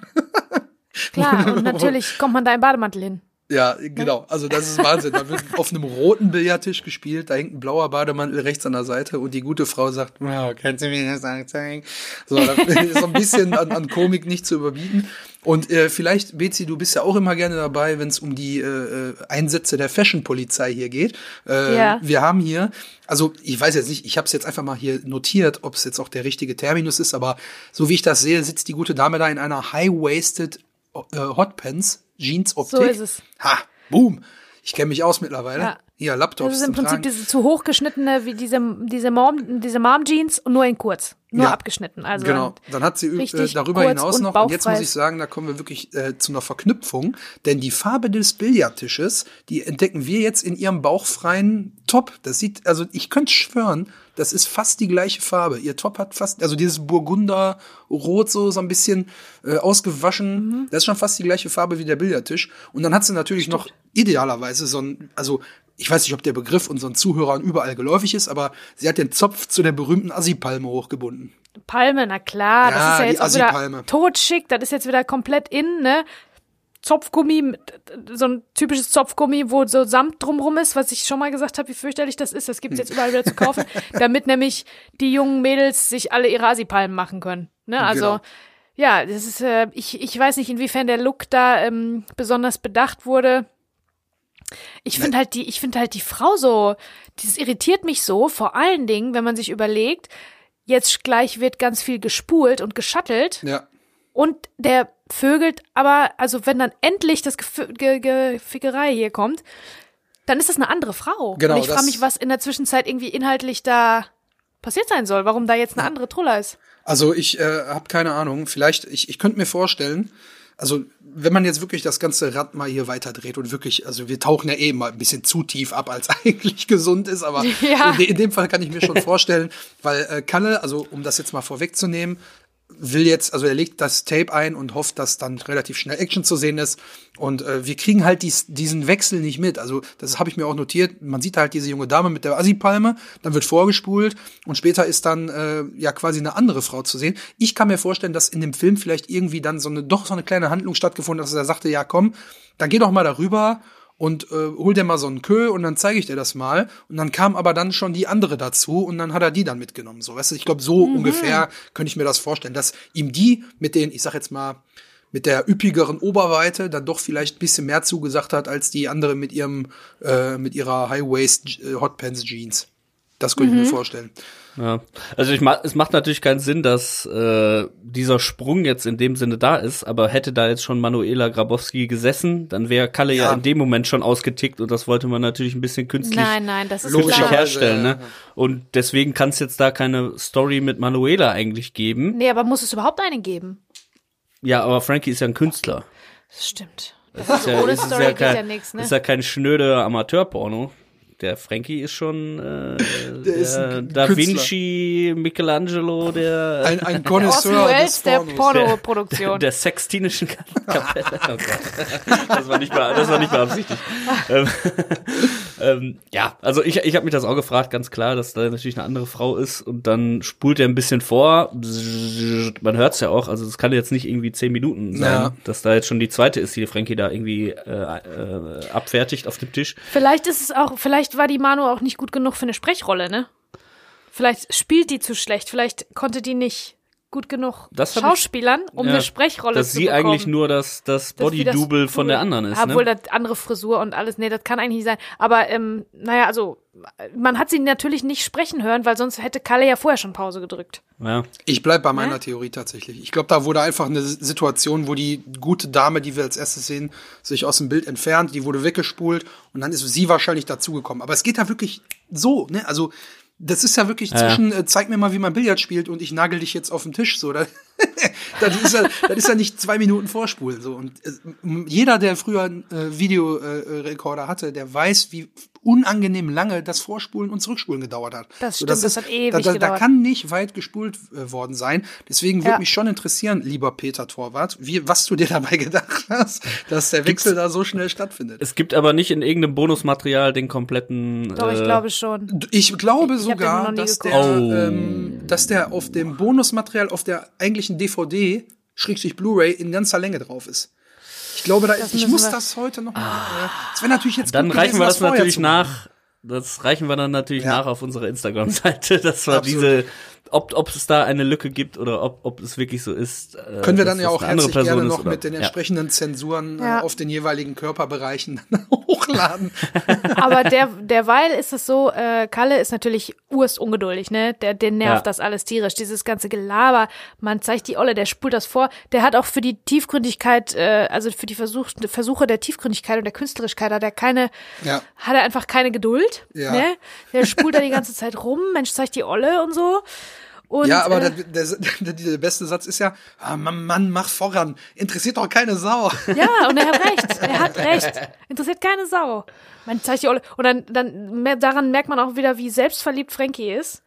Klar, und natürlich kommt man da im Bademantel hin. Ja, genau. Also das ist Wahnsinn. Da wird auf einem roten Billardtisch gespielt, da hängt ein blauer Bademantel rechts an der Seite und die gute Frau sagt, wow, kannst du mir das anzeigen? So, ist so ein bisschen an, an Komik nicht zu überbieten. Und äh, vielleicht, Betsy, du bist ja auch immer gerne dabei, wenn es um die äh, äh, Einsätze der Fashion-Polizei hier geht. Äh, Ja. Wir haben hier, also ich weiß jetzt nicht, ich habe es jetzt einfach mal hier notiert, ob es jetzt auch der richtige Terminus ist, aber so wie ich das sehe, sitzt die gute Dame da in einer high-waisted äh, Hotpants Jeans-Optik. So ist es. Ha, boom. Ich kenne mich aus mittlerweile. Ja. Hier, Laptops Das ist im Prinzip Tragen. diese zu hochgeschnittene, wie diese, diese Mom, diese Mom-Jeans, nur in kurz. Nur Ja. abgeschnitten. Also Genau, dann hat sie äh, darüber hinaus und noch, und jetzt muss ich sagen, da kommen wir wirklich äh, zu einer Verknüpfung, denn die Farbe des Billardtisches, die entdecken wir jetzt in ihrem bauchfreien Top. Das sieht, also ich könnte schwören, das ist fast die gleiche Farbe. Ihr Top hat fast, also dieses Burgunder-Rot so, so ein bisschen äh, ausgewaschen. Mhm. Das ist schon fast die gleiche Farbe wie der Billardtisch. Und dann hat sie natürlich noch idealerweise so ein, also ich weiß nicht, ob der Begriff unseren Zuhörern überall geläufig ist, aber sie hat den Zopf zu der berühmten Assi-Palme hochgebunden. Palme, na klar, Ja, das ist ja jetzt auch wieder totschick, das ist jetzt wieder komplett in, ne? Zopfgummi, so ein typisches Zopfgummi, wo so Samt drumrum ist, was ich schon mal gesagt habe, wie fürchterlich das ist. Das gibt's jetzt überall wieder zu kaufen, damit nämlich die jungen Mädels sich alle ihre Assi-Palmen machen können. Ne? Also, Genau. ja, das ist, äh, ich, ich weiß nicht, inwiefern der Look da ähm, besonders bedacht wurde. Ich finde halt die, ich finde halt die Frau so, dieses irritiert mich so, vor allen Dingen, wenn man sich überlegt, jetzt gleich wird ganz viel gespult und geschattelt Ja. Und der vögelt, aber, also wenn dann endlich das Gefü- Ge Ge Fickerei hier kommt, dann ist das eine andere Frau. Genau, und ich frage mich, was in der Zwischenzeit irgendwie inhaltlich da passiert sein soll, warum da jetzt eine andere Truller ist. Also ich äh, habe keine Ahnung. Vielleicht, ich, ich könnte mir vorstellen, also wenn man jetzt wirklich das ganze Rad mal hier weiter dreht und wirklich, also wir tauchen ja eh mal ein bisschen zu tief ab, als eigentlich gesund ist, aber Ja. in, in dem Fall kann ich mir schon vorstellen, weil äh, Kalle, also um das jetzt mal vorwegzunehmen, will jetzt, also er legt das Tape ein und hofft, dass dann relativ schnell Action zu sehen ist. Und äh, wir kriegen halt dies, diesen Wechsel nicht mit. Also das habe ich mir auch notiert. Man sieht halt diese junge Dame mit der Assi-Palme, dann wird vorgespult und später ist dann äh, ja quasi eine andere Frau zu sehen. Ich kann mir vorstellen, dass in dem Film vielleicht irgendwie dann so eine doch so eine kleine Handlung stattgefunden hat, dass er sagte, ja komm, dann geh doch mal darüber und äh, hol dir mal so einen Kö und dann zeige ich dir das mal. Und dann kam aber dann schon die andere dazu und dann hat er die dann mitgenommen. So, weißt du, ich glaube, so ungefähr könnte ich mir das vorstellen, dass ihm die mit den, ich sag jetzt mal, mit der üppigeren Oberweite dann doch vielleicht ein bisschen mehr zugesagt hat als die andere mit ihrem, äh, mit ihrer High-Waist äh, Hotpants Jeans. Das könnte ich mir vorstellen. Ja. Also ich ma es macht natürlich keinen Sinn, dass äh, dieser Sprung jetzt in dem Sinne da ist, aber hätte da jetzt schon Manuela Grabowski gesessen, dann wäre Kalle ja. Ja. in dem Moment schon ausgetickt und das wollte man natürlich ein bisschen künstlich Nein, nein, das ist Logisch künstlich herstellen, ne? Und deswegen kann es jetzt da keine Story mit Manuela eigentlich geben. Nee, aber muss es überhaupt eine geben? Ja, aber Frankie ist ja ein Künstler. Das stimmt. Das ist ja, Ohne es ist Story ja geht ja kein, nix, ne? ist ja kein schnöde Amateurporno. Der Frankie ist schon äh, der, ist ein Da Künstler. Vinci, Michelangelo, der Ein, ein Connoisseur des Welles der. Pornoproduktion. der sextinischen Kapelle. Oh Gott. Das war nicht mal, das war nicht beabsichtigt. ähm, ähm, ja, also ich, ich habe mich das auch gefragt, ganz klar, dass da natürlich eine andere Frau ist und dann spult er ein bisschen vor. Man hört's ja auch, also das kann jetzt nicht irgendwie zehn Minuten sein, Ja. dass da jetzt schon die zweite ist, die Frankie da irgendwie äh, äh, abfertigt auf dem Tisch. Vielleicht ist es auch, vielleicht war die Manu auch nicht gut genug für eine Sprechrolle, ne? Vielleicht spielt die zu schlecht, vielleicht konnte die nicht gut genug Das hab ich- Schauspielern, um Ja, eine Sprechrolle dass zu sie bekommen. eigentlich nur das, das Dass Body-Double von der anderen ist. Obwohl Ne? das andere Frisur und alles, nee, das kann eigentlich nicht sein. Aber, ähm, naja, also, man hat sie natürlich nicht sprechen hören, weil sonst hätte Kalle ja vorher schon Pause gedrückt. Ja. Ich bleib bei meiner Ne? Theorie tatsächlich. Ich glaube, da wurde einfach eine Situation, wo die gute Dame, die wir als erstes sehen, sich aus dem Bild entfernt, die wurde weggespult und dann ist sie wahrscheinlich dazugekommen. Aber es geht da wirklich so, ne? Also das ist ja wirklich Ja. zwischen, äh, zeig mir mal, wie man Billard spielt und ich nagel dich jetzt auf den Tisch. So, da, das, ist ja, das ist ja nicht zwei Minuten Vorspulen. So. Und äh, jeder, der früher einen äh, Videorekorder hatte, der weiß, wie unangenehm lange das Vorspulen und Zurückspulen gedauert hat. Das so, stimmt, das hat ewig da, da, da gedauert. kann nicht weit gespult äh, worden sein. Deswegen würde Ja. mich schon interessieren, lieber Peter Torwart, wie, was du dir dabei gedacht hast, dass der Wechsel da so schnell stattfindet. Es gibt aber nicht in irgendeinem Bonusmaterial den kompletten. Doch, ich äh, glaube schon. Ich glaube den sogar, dass geguckt. der, Oh. ähm, dass der auf dem Bonusmaterial, auf der eigentlichen DVD, Schrägstrich Blu-ray, in ganzer Länge drauf ist. Ich glaube, da ist, ich muss das heute noch mal, äh, das wäre natürlich jetzt Dann gut reichen gewesen, wir das das natürlich nach. Das reichen wir dann natürlich Ja. nach auf unserer Instagram-Seite, dass wir Absolut. diese, ob, ob es da eine Lücke gibt oder ob, ob es wirklich so ist. äh, Können wir dann ja das auch herzlich gerne Person ist noch oder- mit den ja. entsprechenden Zensuren Ja. äh, auf den jeweiligen Körperbereichen hochladen. Aber der, derweil ist es so, äh, Kalle ist natürlich urst ungeduldig, ne? Der, den nervt Ja. das alles tierisch. Dieses ganze Gelaber, man zeigt die Olle, der spult das vor. Der hat auch für die Tiefgründigkeit, äh, also für die Versuch, Versuche der Tiefgründigkeit und der Künstlerischkeit hat er keine, Ja. hat er einfach keine Geduld. Ja. Ne? Der spult da die ganze Zeit rum, Mensch, zeigt die Olle und so. Und, ja, aber äh, der, der, der, der beste Satz ist ja, ah, Mann, mach voran, interessiert doch keine Sau. Ja, und er hat recht. Er hat recht. Interessiert keine Sau. Man zeigt die Olle. Und dann, dann daran merkt man auch wieder, wie selbstverliebt Frankie ist.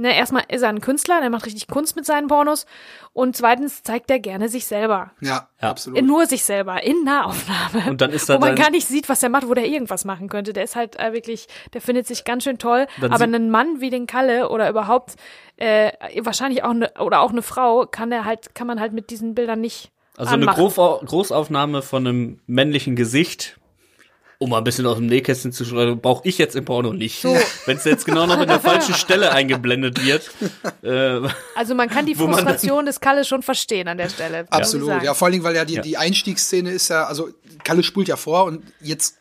Ne, erstmal ist er ein Künstler, der macht richtig Kunst mit seinen Pornos. Und zweitens zeigt er gerne sich selber. Ja, Ja. absolut. Nur sich selber, in Nahaufnahme. Und dann ist da Wo man gar nicht sieht, was er macht, wo der irgendwas machen könnte. Der ist halt äh, wirklich, der findet sich ganz schön toll. Dann Aber einen Mann wie den Kalle oder überhaupt, äh, wahrscheinlich auch eine, oder auch eine Frau, kann der halt, kann man halt mit diesen Bildern nicht Also eine anmachen. Großau- Großaufnahme von einem männlichen Gesicht, um mal ein bisschen aus dem Nähkästchen zu schreiben, brauche ich jetzt im Porno nicht. Wenn es jetzt genau noch in der falschen Stelle eingeblendet wird. Äh, Also man kann die Frustration des Kalle schon verstehen an der Stelle. Absolut, ja, vor allen Dingen, weil ja die, Ja. die Einstiegsszene ist ja, also Kalle spult ja vor und jetzt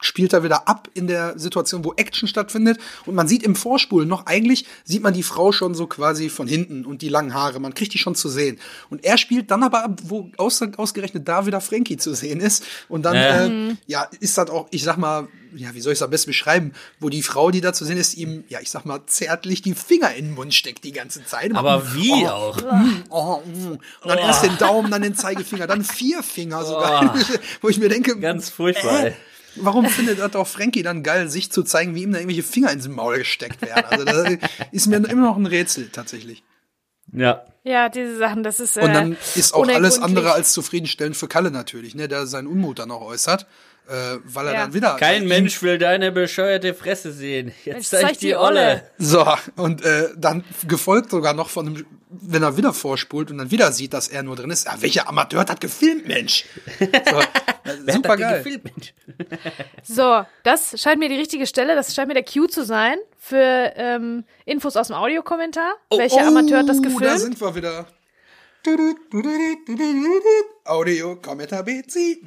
spielt er wieder ab in der Situation, wo Action stattfindet und man sieht im Vorspulen noch eigentlich, sieht man die Frau schon so quasi von hinten und die langen Haare, man kriegt die schon zu sehen. Und er spielt dann aber ab, wo aus, ausgerechnet da wieder Frankie zu sehen ist und dann, Ja. äh, ja, ist das auch, ich sag mal, ja, wie soll ich es am besten beschreiben, wo die Frau, die da zu sehen ist, ihm, ja, ich sag mal, zärtlich die Finger in den Mund steckt die ganze Zeit. aber wie Oh, auch? Oh, mm. und dann erst den Daumen, dann den Zeigefinger, dann vier Finger sogar. Wo ich mir denke, Ganz furchtbar. äh. Warum findet das doch Frankie dann geil, sich zu zeigen, wie ihm da irgendwelche Finger ins Maul gesteckt werden? Also das ist mir immer noch ein Rätsel tatsächlich. Ja. Ja, diese Sachen, das ist. Äh, Und dann ist auch alles andere als zufriedenstellend für Kalle natürlich, ne, der seinen Unmut dann auch äußert, äh, weil er Ja. dann wieder Kein Mensch will deine bescheuerte Fresse sehen. Jetzt zeig zeig ich die Olle. So, und äh, dann gefolgt sogar noch von einem, wenn er wieder vorspult und dann wieder sieht, dass er nur drin ist. Ja, welcher Amateur hat das gefilmt, Mensch? So, super geil. Gefilmt, Mensch? So, das scheint mir die richtige Stelle, das scheint mir der Cue zu sein für ähm, Infos aus dem Audiokommentar. Welcher Amateur hat das Oh, Da gefilmt? sind wir wieder. Audio, Kommentar, BC.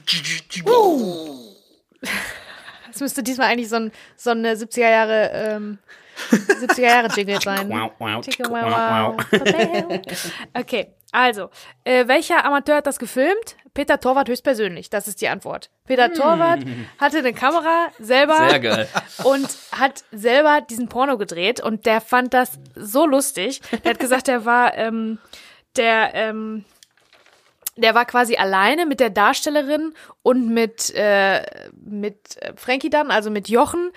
Das müsste diesmal eigentlich so, ein, so eine 70er Jahre, ähm, 70er Jahre Jingle sein. Okay, also, äh, welcher Amateur hat das gefilmt? Peter Torwart höchstpersönlich, das ist die Antwort. Peter Torwart hatte eine Kamera selber Hm. Und hat selber diesen Porno gedreht und der fand das so lustig. Der hat gesagt, der war ähm, der ähm, der war quasi alleine mit der Darstellerin und mit äh, mit äh, Frankie dann, also mit Jochen.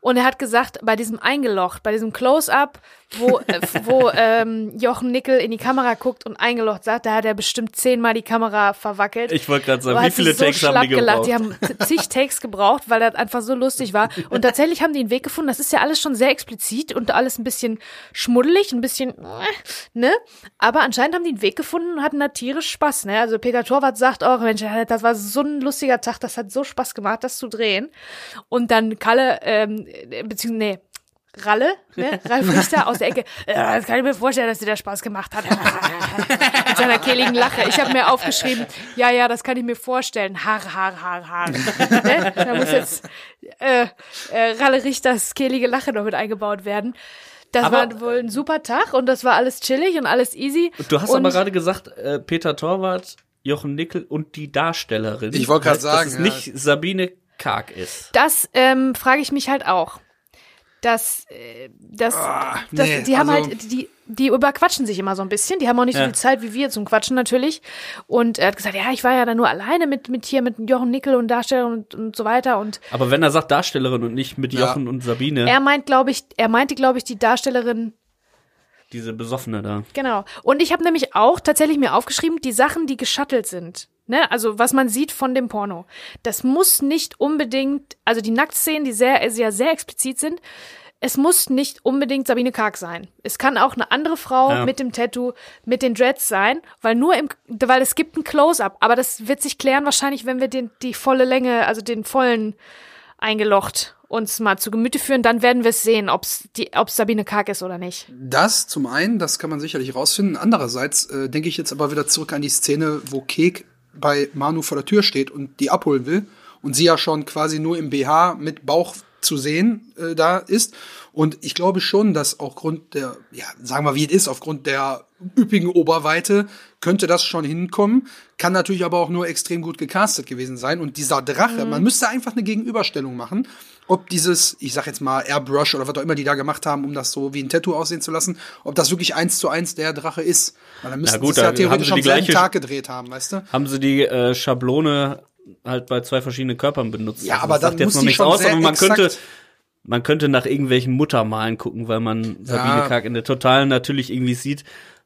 Und er hat gesagt, bei diesem Eingelocht, bei diesem Close-up, wo, äh, wo ähm, Jochen Nickel in die Kamera guckt und eingelocht sagt, da hat er bestimmt zehnmal die Kamera verwackelt. Ich wollte gerade sagen, Aber wie viele so Takes haben die schlapp gelacht. gebraucht? Die haben zig Takes gebraucht, weil das einfach so lustig war. Und tatsächlich haben die einen Weg gefunden. Das ist ja alles schon sehr explizit und alles ein bisschen schmuddelig, ein bisschen, äh, ne? Aber anscheinend haben die einen Weg gefunden und hatten da tierisch Spaß, ne? Also Peter Torwart sagt auch, Mensch, das war so ein lustiger Tag, das hat so Spaß gemacht, das zu drehen. Und dann Kalle, ähm, beziehungsweise, nee, Ralle, ne? Ralf Richter aus der Ecke. Äh, das kann ich mir vorstellen, dass dir der Spaß gemacht hat. Mit seiner kehligen Lache. Ich habe mir aufgeschrieben, ja, ja, das kann ich mir vorstellen. Haar, Haar, Haar, Haar. ne? Da muss jetzt äh, äh, Ralle Richters kehlige Lache noch mit eingebaut werden. Das Aber- war wohl ein super Tag und das war alles chillig und alles easy. Du hast und aber gerade gesagt, äh, Peter Torwart, Jochen Nickel und die Darstellerin. Ich wollte grad Heißt, sagen, Dass es ja. nicht Sabine Karg ist. Das ähm, frage ich mich halt auch. Das, äh, das, Ah, das nee, die haben also- halt, die, die überquatschen sich immer so ein bisschen. Die haben auch nicht so Ja. viel Zeit wie wir zum Quatschen natürlich. Und er hat gesagt, ja, ich war ja dann nur alleine mit, mit hier, mit Jochen Nickel und Darsteller und, und so weiter. Und Aber wenn er sagt Darstellerin und nicht mit Ja. Jochen und Sabine, er meint, glaube ich, er meinte, glaube ich, die Darstellerin diese Besoffene da. Genau. Und ich habe nämlich auch tatsächlich mir aufgeschrieben, die Sachen, die geschattelt sind. Ne? Also was man sieht von dem Porno. Das muss nicht unbedingt, also die Nacktszenen, die sehr, sehr, sehr explizit sind, es muss nicht unbedingt Sabine Karg sein. Es kann auch eine andere Frau Ja. mit dem Tattoo, mit den Dreads sein, weil nur im, weil es gibt ein Close-up, aber das wird sich klären wahrscheinlich, wenn wir den, die volle Länge, also den vollen eingelocht uns mal zu Gemüte führen, dann werden wir es sehen, ob's die, ob's Sabine Karg ist oder nicht. Das zum einen, das kann man sicherlich rausfinden. Andererseits äh, denke ich jetzt aber wieder zurück an die Szene, wo Kek bei Manu vor der Tür steht und die abholen will und sie ja schon quasi nur im BH mit Bauch zu sehen äh, da ist. Und ich glaube schon, dass aufgrund der, ja, sagen wir wie es ist, aufgrund der üppigen Oberweite könnte das schon hinkommen. Kann natürlich aber auch nur extrem gut gecastet gewesen sein. Und dieser Drache, man müsste einfach eine Gegenüberstellung machen, ob dieses, ich sag jetzt mal Airbrush oder was auch immer die da gemacht haben, um das so wie ein Tattoo aussehen zu lassen, ob das wirklich eins zu eins der Drache ist. Weil dann müssten gut, sie es ja theoretisch am selben Tag gedreht haben, weißt du? Haben sie die äh, Schablone halt bei zwei verschiedenen Körpern benutzt. Ja, Also aber das dann sagt jetzt noch nichts schon aus, aber man könnte, man könnte nach irgendwelchen Muttermalen gucken, weil man Sabine Ja. Karg in der Totalen natürlich irgendwie sieht.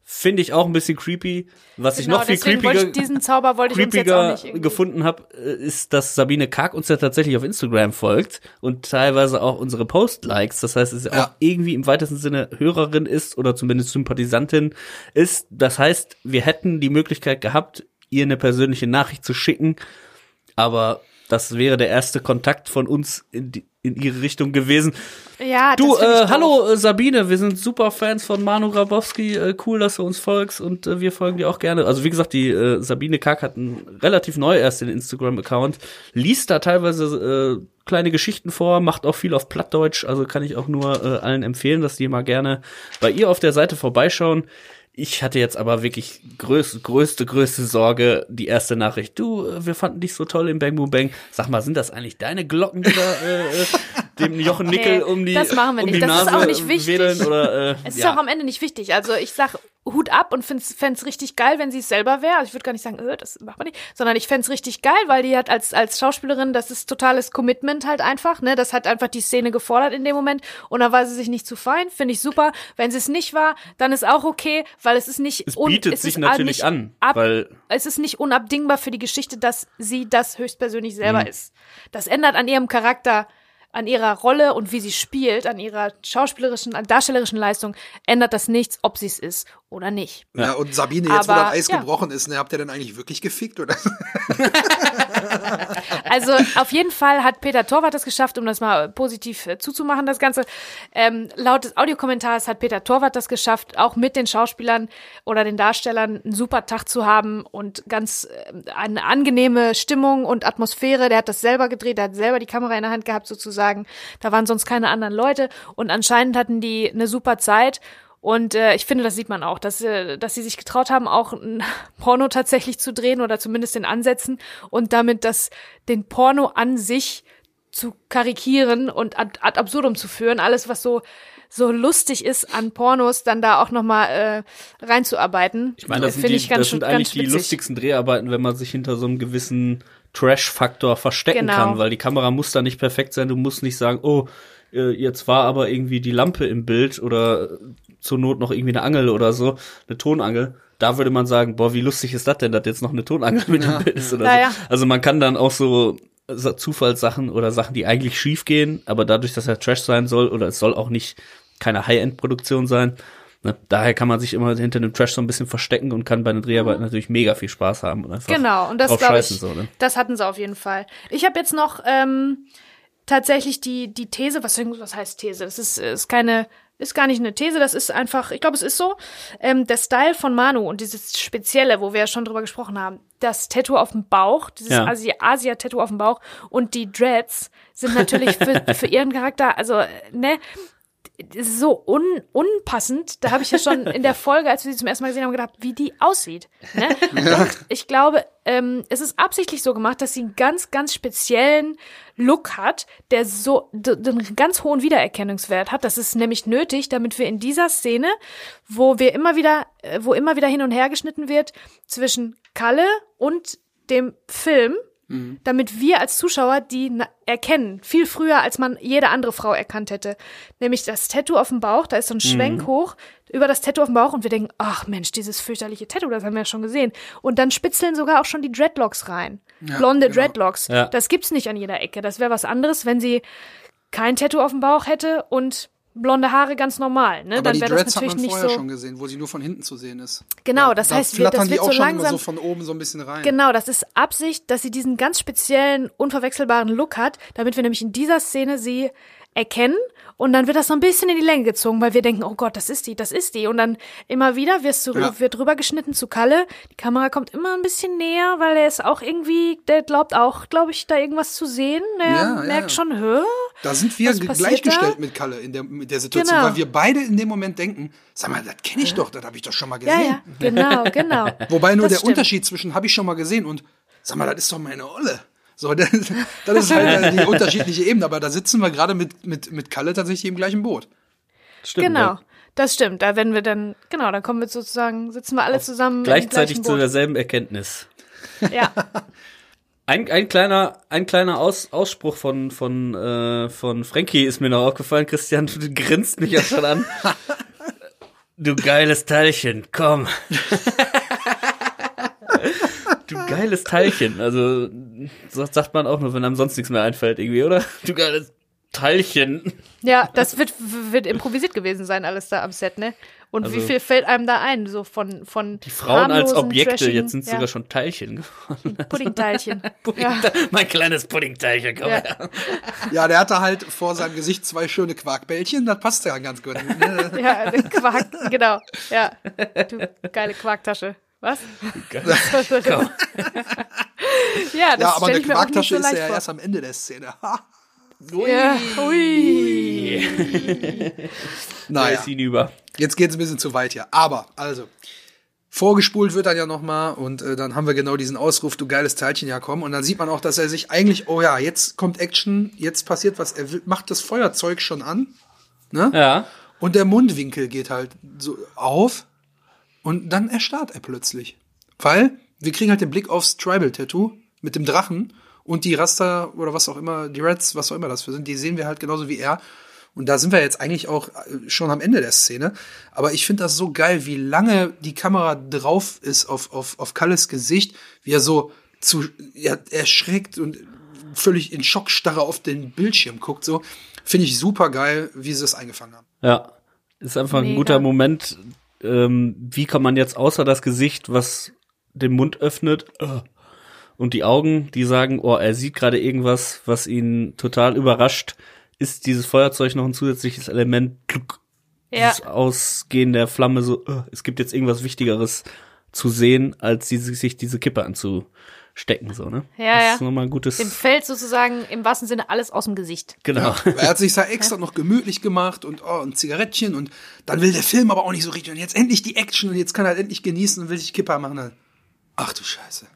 Finde ich auch ein bisschen creepy. Was ich Genau, noch viel creepiger, ich diesen Zauber wollte ich uns jetzt auch creepiger gefunden habe, ist, dass Sabine Karg uns ja tatsächlich auf Instagram folgt und teilweise auch unsere Post-Likes. Das heißt, es ja Ja. auch irgendwie im weitesten Sinne Hörerin ist oder zumindest Sympathisantin ist. Das heißt, wir hätten die Möglichkeit gehabt, ihr eine persönliche Nachricht zu schicken, aber das wäre der erste Kontakt von uns in, die, in ihre Richtung gewesen. Ja, Du, äh, hallo äh, Sabine, wir sind super Fans von Manu Grabowski. Äh, cool, dass du uns folgst und äh, wir folgen dir auch gerne. Also wie gesagt, die äh, Sabine Kack hat einen relativ neu erst den Instagram-Account, liest da teilweise äh, kleine Geschichten vor, macht auch viel auf Plattdeutsch. Also kann ich auch nur äh, allen empfehlen, dass die mal gerne bei ihr auf der Seite vorbeischauen. Ich hatte jetzt aber wirklich größte, größte, größte Sorge, die erste Nachricht. Du, äh, wir fanden dich so toll im Bang Boom Bang. Sag mal, sind das eigentlich deine Glocken, die da äh, äh, dem Jochen Nickel Nee, um die, das machen wir um nicht. Das ist Nase auch nicht wichtig. oder äh, Es ist ja. auch am Ende nicht wichtig. Also ich sag Hut ab und fände es richtig geil, wenn sie es selber wäre. Also ich würde gar nicht sagen, äh, das macht man nicht, sondern ich fände es richtig geil, weil die hat als, als Schauspielerin, das ist totales Commitment halt einfach, ne? Das hat einfach die Szene gefordert in dem Moment und da war sie sich nicht zu fein, finde ich super. Wenn sie es nicht war, dann ist auch okay, weil es ist nicht es bietet es sich ist natürlich an, ab, weil es ist nicht unabdingbar für die Geschichte, dass sie das höchstpersönlich selber Mhm. ist. Das ändert an ihrem Charakter, an ihrer Rolle und wie sie spielt, an ihrer schauspielerischen, an darstellerischen Leistung, ändert das nichts, ob sie es ist oder nicht. Ja, und Sabine, jetzt wo Aber, das Eis ja. gebrochen ist, ne, habt ihr denn eigentlich wirklich gefickt oder? Also auf jeden Fall hat Peter Torwart es geschafft, um das mal positiv äh, zuzumachen, das Ganze. Ähm, laut des Audiokommentars hat Peter Torwart das geschafft, auch mit den Schauspielern oder den Darstellern einen super Tag zu haben und ganz äh, eine angenehme Stimmung und Atmosphäre. Der hat das selber gedreht, der hat selber die Kamera in der Hand gehabt sozusagen. Da waren sonst keine anderen Leute und anscheinend hatten die eine super Zeit. Und äh, ich finde, das sieht man auch, dass, äh, dass sie sich getraut haben, auch ein Porno tatsächlich zu drehen oder zumindest in Ansätzen und damit das den Porno an sich zu karikieren und ad, ad absurdum zu führen. Alles, was so so lustig ist an Pornos, dann da auch noch mal äh, reinzuarbeiten. ich meine, das sind, die, ich ganz, das sind eigentlich die lustigsten Dreharbeiten, wenn man sich hinter so einem gewissen Trash-Faktor verstecken Genau. kann, weil die Kamera muss da nicht perfekt sein. Du musst nicht sagen, oh, äh, jetzt war aber irgendwie die Lampe im Bild oder zur Not noch irgendwie eine Angel oder so, eine Tonangel. Da würde man sagen, boah, wie lustig ist das denn, dass jetzt noch eine Tonangel mit Ja. im Bild ist oder Ja, ja. so. Also man kann dann auch so Zufallssachen oder Sachen, die eigentlich schief gehen, aber dadurch, dass er Trash sein soll oder es soll auch nicht keine High-End-Produktion sein, ne, daher kann man sich immer hinter dem Trash so ein bisschen verstecken und kann bei den Dreharbeiten natürlich mega viel Spaß haben und einfach Mhm. Genau, und das glaube ich, scheißen so, ne? das hatten sie auf jeden Fall. Ich habe jetzt noch ähm, tatsächlich die, die These, was, was heißt These? Das ist, ist keine, ist gar nicht eine These, das ist einfach, ich glaube, es ist so, ähm, der Style von Manu und dieses Spezielle, wo wir ja schon drüber gesprochen haben, das Tattoo auf dem Bauch, dieses Ja. Asi Asia-Tattoo auf dem Bauch und die Dreads sind natürlich für, für ihren Charakter, also, äh, ne, ist so un, unpassend. Da habe ich ja schon in der Folge, als wir sie zum ersten Mal gesehen haben, gedacht, wie die aussieht. Ne? Und ich glaube, ähm, es ist absichtlich so gemacht, dass sie einen ganz, ganz speziellen Look hat, der so einen ganz hohen Wiedererkennungswert hat. Das ist nämlich nötig, damit wir in dieser Szene, wo wir immer wieder, äh, wo immer wieder hin und her geschnitten wird zwischen Kalle und dem Film, damit wir als Zuschauer die erkennen, viel früher, als man jede andere Frau erkannt hätte. Nämlich das Tattoo auf dem Bauch, da ist so ein Schwenk hoch über das Tattoo auf dem Bauch und wir denken, ach Mensch, dieses fürchterliche Tattoo, das haben wir ja schon gesehen. Und dann spitzeln sogar auch schon die Dreadlocks rein. Blonde genau. Dreadlocks. Ja. Das gibt's nicht an jeder Ecke. Das wäre was anderes, wenn sie kein Tattoo auf dem Bauch hätte und blonde Haare ganz normal. Ne? Aber dann die wäre das Dreads hat natürlich man nicht vorher so. schon gesehen, wo sie nur von hinten zu sehen ist. Genau, das da heißt, wir- das wird auch so schon immer langsam- so von oben so ein bisschen rein. Genau, das ist Absicht, dass sie diesen ganz speziellen, unverwechselbaren Look hat, damit wir nämlich in dieser Szene sie erkennen und dann wird das so ein bisschen in die Länge gezogen, weil wir denken, oh Gott, das ist die, das ist die. Und dann immer wieder wirst du, Ja. wird rüber geschnitten zu Kalle. Die Kamera kommt immer ein bisschen näher, weil er ist auch irgendwie, der glaubt auch, glaube ich, da irgendwas zu sehen. Er Ja, merkt ja. schon, hä? Da sind wir gleichgestellt da? mit Kalle in der, mit der Situation, Genau. weil wir beide in dem Moment denken, sag mal, das kenne ich doch, das habe ich doch schon mal gesehen. ja, genau, genau. Wobei nur Das der stimmt. Unterschied zwischen habe ich schon mal gesehen und sag mal, das ist doch meine Olle. So, das, das ist halt die unterschiedliche Ebene, aber da sitzen wir gerade mit, mit, mit Kalle tatsächlich im gleichen Boot. Stimmt, Genau. ja. Das stimmt. Da werden wir dann, genau, dann kommen wir sozusagen, sitzen wir alle zusammen. im Gleichzeitig zu derselben Erkenntnis. Ja. Ein, ein kleiner, ein kleiner Aus, Ausspruch von, von, äh, von Frankie ist mir noch aufgefallen. Christian, du grinst mich ja schon an. Du geiles Teilchen, komm. Du geiles Teilchen. Also, so sagt man auch nur, wenn einem sonst nichts mehr einfällt, irgendwie, oder? Du geiles Teilchen. Ja, das wird, wird improvisiert gewesen sein, alles da am Set, ne? Und wie Also- viel fällt einem da ein, so von, von Die Frauen als Objekte, trashigen- jetzt sind ja, sogar schon Teilchen geworden. Puddingteilchen. ja. Puddingte- Mein kleines Puddingteilchen, komm Ja. her. Ja, der hatte halt vor seinem Gesicht zwei schöne Quarkbällchen, das passt ja ganz gut. Ne? ja, Quark, genau. Ja, du geile Quarktasche. Was? Ja, das ja, aber eine nicht Quarktasche so ist ja vor. erst am Ende der Szene. Ha. Ja, ui. Da Naja, ist hinüber. jetzt geht's ein bisschen zu weit hier. Aber, also, vorgespult wird dann ja nochmal und äh, dann haben wir genau diesen Ausruf, du geiles Teilchen, ja komm. Und dann sieht man auch, dass er sich eigentlich, oh ja, jetzt kommt Action, jetzt passiert was. Er macht das Feuerzeug schon an Ja. und der Mundwinkel geht halt so auf und dann erstarrt er plötzlich. Weil wir kriegen halt den Blick aufs Tribal-Tattoo mit dem Drachen und die Raster oder was auch immer, die Reds, was auch immer das für sind, die sehen wir halt genauso wie er. Und da sind wir jetzt eigentlich auch äh, schon am Ende der Szene. Aber ich finde das so geil, wie lange die Kamera drauf ist auf, auf, auf Kalles Gesicht, wie er so zu ja, erschreckt und völlig in Schockstarre auf den Bildschirm guckt. So finde ich super geil, wie sie es eingefangen haben. Ja. Ist einfach ein Mega. guter Moment. Ähm, wie kann man jetzt außer das Gesicht, was den Mund öffnet, äh, und die Augen, die sagen, oh, er sieht gerade irgendwas, was ihn total überrascht, ist dieses Feuerzeug noch ein zusätzliches Element. Kluck, Ja. Dieses Ausgehen der Flamme, so, äh, es gibt jetzt irgendwas Wichtigeres zu sehen, als diese, sich diese Kippe anzustecken, so, ne? Ja, das ja. ist nochmal ein gutes, Dem fällt sozusagen im wahrsten Sinne alles aus dem Gesicht. genau. Er hat sich da extra noch gemütlich gemacht und oh, ein Zigarettchen und dann will der Film aber auch nicht so richtig. Und jetzt endlich die Action und jetzt kann er halt endlich genießen und will sich Kipper machen. Dann, Ach du Scheiße.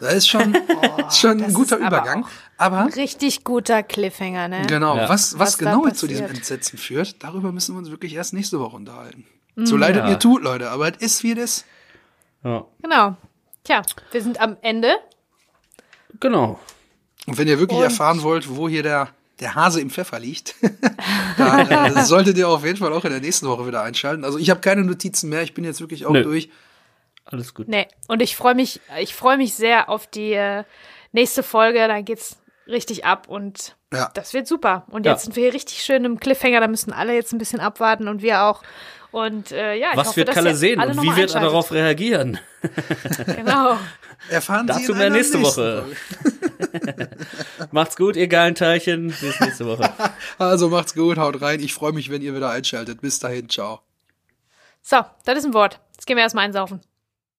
Das ist schon, ist schon ein das guter ist aber Übergang. Aber Richtig guter Cliffhanger, ne? genau, Ja. was, was, Was genau zu diesem. Entsetzen führt, darüber müssen wir uns wirklich erst nächste Woche unterhalten. So leid es Ja. mir tut, Leute, aber es ist wie ist. Ja, Genau. Tja, wir sind am Ende. genau. Und wenn ihr wirklich Und- erfahren wollt, wo hier der der Hase im Pfeffer liegt, da äh, solltet ihr auf jeden Fall auch in der nächsten Woche wieder einschalten. Also ich habe keine Notizen mehr, ich bin jetzt wirklich auch Nö. durch. Alles gut. Nee, und ich freue mich, ich freue mich sehr auf die äh, nächste Folge. Da geht's richtig ab und Ja. das wird super. Und Ja. jetzt sind wir hier richtig schön im Cliffhanger. Da müssen alle jetzt ein bisschen abwarten und wir auch. Und äh, ja, ich Was hoffe, wird Kalle sehen und wie wird er darauf reagieren? Genau. Erfahren Sie Dazu mehr nächste Woche. Macht's gut, ihr geilen Teilchen. Bis nächste Woche. Also macht's gut, haut rein. Ich freue mich, wenn ihr wieder einschaltet. Bis dahin, ciao. So, das ist ein Wort. Jetzt gehen wir erstmal einsaufen.